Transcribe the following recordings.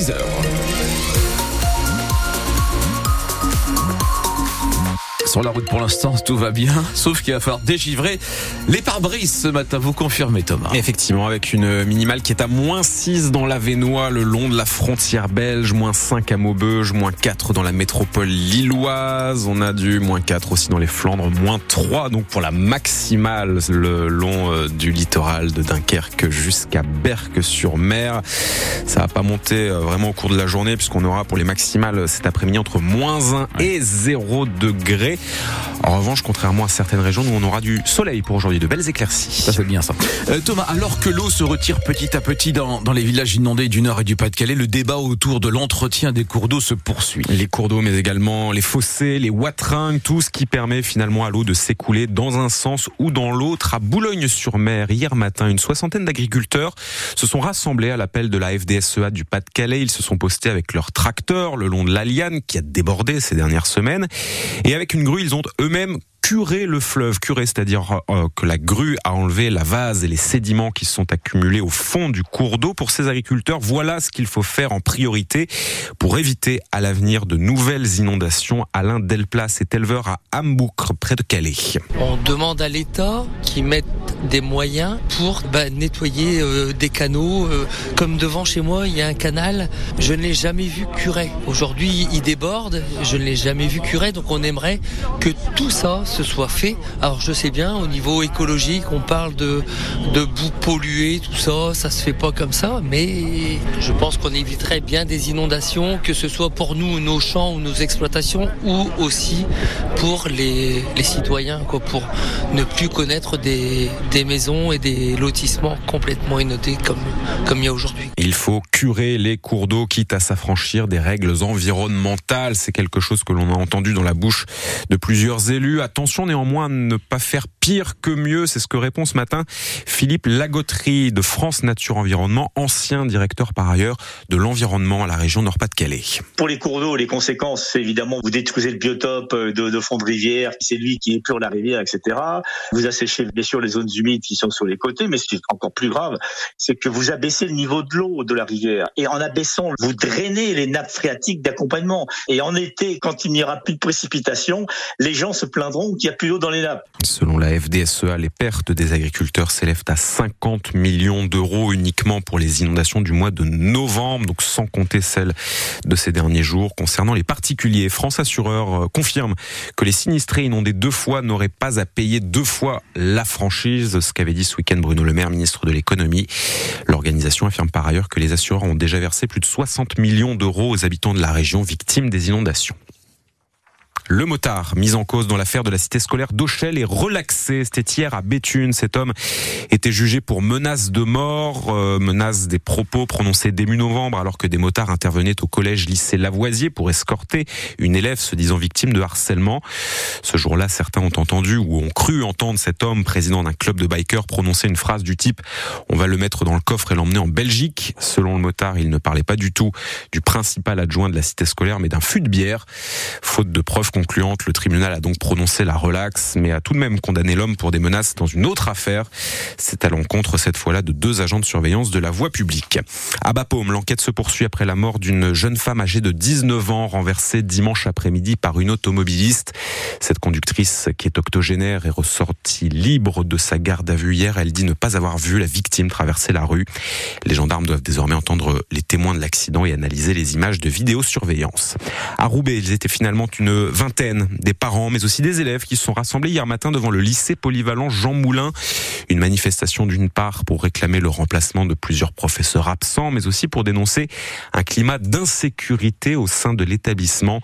6h. Sur la route pour l'instant, tout va bien, sauf qu'il va falloir dégivrer les pare-brises ce matin. Vous confirmez, Thomas Effectivement, avec une minimale qui est à moins 6 dans la Vénois, le long de la frontière belge, moins 5 à Maubeuge, moins 4 dans la métropole lilloise. On a du moins 4 aussi dans les Flandres, moins 3 donc pour la maximale le long euh, du littoral de Dunkerque jusqu'à Berck-sur-Mer. Ça va pas monter euh, vraiment au cours de la journée puisqu'on aura pour les maximales cet après-midi entre moins 1 et 0 degrés. En revanche, contrairement à certaines régions, nous on aura du soleil pour aujourd'hui, de belles éclaircies. Ça c'est bien ça. Euh, Thomas, alors que l'eau se retire petit à petit dans, dans les villages inondés du Nord et du Pas-de-Calais, le débat autour de l'entretien des cours d'eau se poursuit. Les cours d'eau, mais également les fossés, les wateringues, tout ce qui permet finalement à l'eau de s'écouler dans un sens ou dans l'autre. À Boulogne-sur-Mer, hier matin, une soixantaine d'agriculteurs se sont rassemblés à l'appel de la FDSEA du Pas-de-Calais. Ils se sont postés avec leurs tracteurs le long de l'Aliane qui a débordé ces dernières semaines et avec une ils ont eux-mêmes curer le fleuve, curer, c'est-à-dire euh, que la grue a enlevé la vase et les sédiments qui sont accumulés au fond du cours d'eau. Pour ces agriculteurs, voilà ce qu'il faut faire en priorité pour éviter à l'avenir de nouvelles inondations. Alain Delplas est éleveur à Hamboucre, près de Calais. On demande à l'État qui mette des moyens pour bah, nettoyer euh, des canaux. Euh, comme devant chez moi, il y a un canal. Je ne l'ai jamais vu curé. Aujourd'hui, il déborde. Je ne l'ai jamais vu curé. Donc on aimerait que tout ça se soit fait. Alors je sais bien, au niveau écologique, on parle de, de boue polluée, tout ça, ça se fait pas comme ça, mais je pense qu'on éviterait bien des inondations, que ce soit pour nous, nos champs ou nos exploitations, ou aussi pour les, les citoyens, quoi, pour ne plus connaître des, des maisons et des lotissements complètement inondés comme, comme il y a aujourd'hui. Il faut curer les cours d'eau, quitte à s'affranchir des règles environnementales. C'est quelque chose que l'on a entendu dans la bouche de plusieurs élus. Attention néanmoins à ne pas faire pire que mieux, c'est ce que répond ce matin Philippe Lagoterie de France Nature Environnement, ancien directeur par ailleurs de l'environnement à la région Nord-Pas-de-Calais. Pour les cours d'eau, les conséquences, c'est évidemment, vous détruisez le biotope de, de fond de rivière, c'est lui qui épure la rivière, etc. Vous asséchez bien sûr les zones humides qui sont sur les côtés, mais ce qui est encore plus grave, c'est que vous abaissez le niveau de l'eau de la rivière. Et en abaissant, vous drainez les nappes phréatiques d'accompagnement. Et en été, quand il n'y aura plus de précipitations, les gens se plaindront qu'il n'y a plus d'eau dans les nappes. Selon la FDSEA, les pertes des agriculteurs s'élèvent à 50 millions d'euros uniquement pour les inondations du mois de novembre, donc sans compter celles de ces derniers jours. Concernant les particuliers, France Assureur euh, confirme que les sinistrés inondés deux fois n'auraient pas à payer deux fois la franchise, ce qu'avait dit ce week-end Bruno Le Maire, ministre de l'économie. L'organisation affirme par ailleurs que les assureurs ont déjà versé plus de 60 millions d'euros aux habitants de la région victimes des inondations. Le motard, mis en cause dans l'affaire de la cité scolaire d'Auchel, est relaxé. C'était hier à Béthune. Cet homme était jugé pour menace de mort, euh, menace des propos prononcés début novembre alors que des motards intervenaient au collège lycée Lavoisier pour escorter une élève se disant victime de harcèlement. Ce jour-là, certains ont entendu ou ont cru entendre cet homme, président d'un club de bikers, prononcer une phrase du type On va le mettre dans le coffre et l'emmener en Belgique. Selon le motard, il ne parlait pas du tout du principal adjoint de la cité scolaire, mais d'un fût de bière. Faute de preuves concluante. Le tribunal a donc prononcé la relaxe, mais a tout de même condamné l'homme pour des menaces dans une autre affaire. C'est à l'encontre cette fois-là de deux agents de surveillance de la voie publique. À Bapaume, l'enquête se poursuit après la mort d'une jeune femme âgée de 19 ans renversée dimanche après-midi par une automobiliste. Cette conductrice qui est octogénaire est ressortie libre de sa garde à vue hier. Elle dit ne pas avoir vu la victime traverser la rue. Les gendarmes doivent désormais entendre les témoins de l'accident et analyser les images de vidéosurveillance. À Roubaix, ils étaient finalement une vingtaine des parents, mais aussi des élèves qui se sont rassemblés hier matin devant le lycée polyvalent Jean Moulin. Une manifestation d'une part pour réclamer le remplacement de plusieurs professeurs absents, mais aussi pour dénoncer un climat d'insécurité au sein de l'établissement.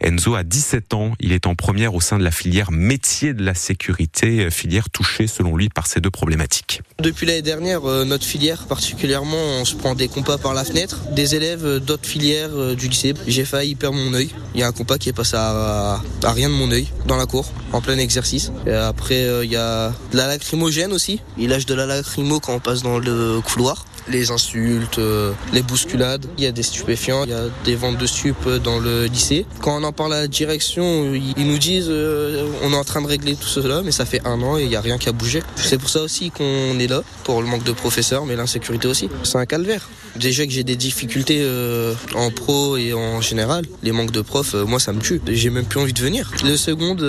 Enzo a 17 ans. Il est en première au sein de la filière métier de la sécurité, filière touchée selon lui par ces deux problématiques. Depuis l'année dernière, euh, notre filière particulièrement, on se prend des compas par la fenêtre. Des élèves euh, d'autres filières euh, du lycée. J'ai failli perdre mon œil. Il y a un compas qui est passé à à, rien de mon œil dans la cour, en plein exercice. Et après, il y a de la lacrymogène aussi. Il lâche de la lacrymo quand on passe dans le couloir. Les insultes, euh, les bousculades. Il y a des stupéfiants, il y a des ventes de stupes dans le lycée. Quand on en parle à la direction, ils nous disent euh, on est en train de régler tout cela, mais ça fait un an et il n'y a rien qui a bougé. C'est pour ça aussi qu'on est là, pour le manque de professeurs, mais l'insécurité aussi. C'est un calvaire. Déjà que j'ai des difficultés euh, en pro et en général, les manques de profs, moi ça me tue. J'ai même plus envie de venir. Les secondes,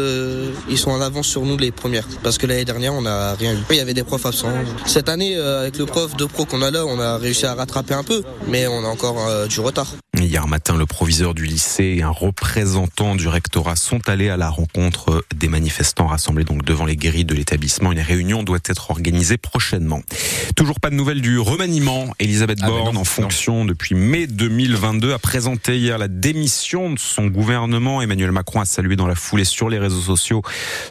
ils sont en avance sur nous les premières, parce que l'année dernière on n'a rien eu. Il y avait des profs absents. Cette année, avec le prof de pro qu'on a là, on a réussi à rattraper un peu, mais on a encore euh, du retard. Hier matin, le proviseur du lycée et un représentant du rectorat sont allés à la rencontre des manifestants rassemblés donc devant les grilles de l'établissement. Une réunion doit être organisée prochainement. Toujours pas de nouvelles du remaniement. Elisabeth ah, Borne, en fonction depuis mai 2022, a présenté hier la démission de son gouvernement. Emmanuel Macron a salué dans la foulée sur les réseaux sociaux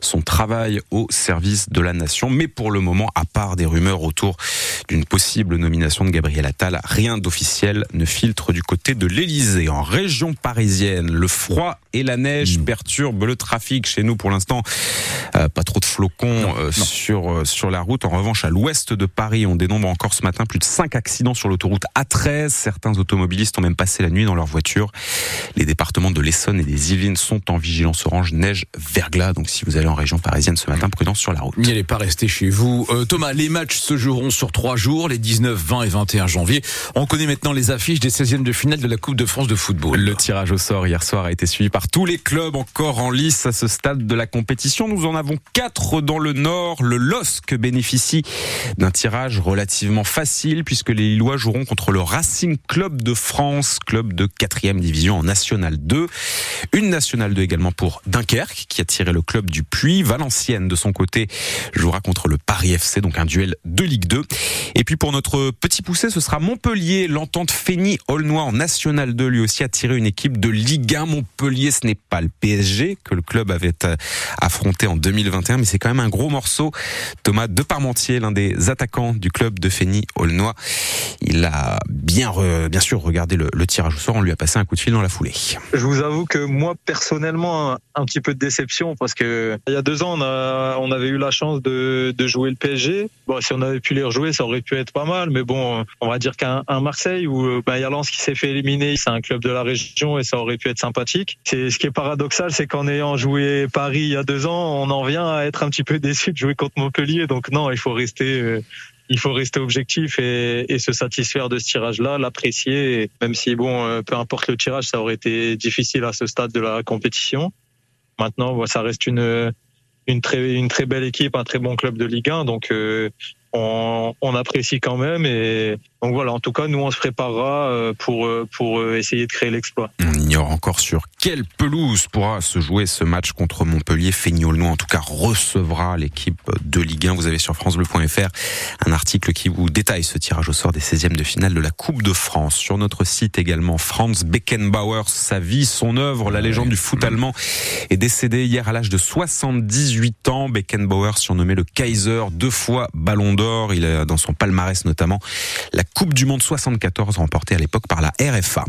son travail au service de la nation. Mais pour le moment, à part des rumeurs autour d'une possible nomination de Gabriel Attal, rien d'officiel ne filtre du côté de l'Elysée. En région parisienne, le froid et la neige hmm. perturbent le trafic chez nous pour l'instant. Euh, pas trop de flocons euh, sur euh, sur la route. En revanche, à l'ouest de Paris, on dénombre encore ce matin plus de 5 accidents sur l'autoroute A13. Certains automobilistes ont même passé la nuit dans leur voiture. Les départements de l'Essonne et des Yvelines sont en vigilance orange neige verglas. Donc si vous allez en région parisienne ce matin, prudence sur la route. N'allez pas rester chez vous. Thomas, les matchs se joueront sur trois jours, les 19, 20 et 21 janvier. On connaît maintenant les affiches des 16e de finale de la Coupe de France de football. Le tirage au sort hier soir a été suivi par tous les clubs encore en lice à ce stade de la compétition. Nous en avons quatre dans le Nord. Le LOSC bénéficie d'un tirage relativement facile puisque les Lillois joueront contre le Racing Club de France, club de quatrième division en National 2. Une National 2 également pour Dunkerque qui a tiré le club du Puy. Valenciennes de son côté jouera contre le Paris FC, donc un duel de Ligue 2. Et puis pour notre petit poussé, ce sera Montpellier, l'entente Fény-Aulnois en National 2 lui aussi a tiré une équipe de Ligue 1. Montpellier, ce n'est pas le PSG que le club avait euh, affronté en 2021, mais c'est quand même un gros morceau. Thomas de Parmentier, l'un des attaquants du club de Fény-Aulnois, il a bien, bien sûr regardé le, tirage au sort. On lui a passé un coup de fil dans la foulée. Je vous avoue que moi, personnellement, un, petit peu de déception parce que il y a deux ans, on, avait eu la chance de, jouer le PSG. Bon, si on avait pu les rejouer, ça aurait pu être pas mal, mais bon, on va dire qu'un Marseille où bah, il y a Lens qui s'est fait éliminer, c'est un club de la région et ça aurait pu être sympathique. C'est ce qui est paradoxal, c'est qu'en ayant joué Paris il y a deux ans, on en vient à être un petit peu déçu de jouer contre Montpellier. Donc non, il faut rester euh, il faut rester objectif et, et, se satisfaire de ce tirage-là, l'apprécier, même si bon, euh, peu importe le tirage, ça aurait été difficile à ce stade de la compétition. Maintenant, ça reste une une très une très belle équipe, un très bon club de Ligue 1, donc euh, on, on, apprécie quand même et donc voilà, en tout cas, nous on se préparera euh, pour euh, pour euh, essayer de créer l'exploit. On ignore encore sur quelle pelouse pourra se jouer ce match contre Montpellier. Feignolnou en tout cas recevra l'équipe de Ligue 1. Vous avez sur francebleu.fr un article qui vous détaille ce tirage au sort des 16e de finale de la Coupe de France. Sur notre site également, Franz Beckenbauer, sa vie, son œuvre, la légende du foot allemand, est décédé hier à l'âge de 78 ans. Beckenbauer surnommé le Kaiser, deux fois Ballon d'Or. Il a dans son palmarès notamment la Coupe du Monde 74 remportée à l'époque par la RFA.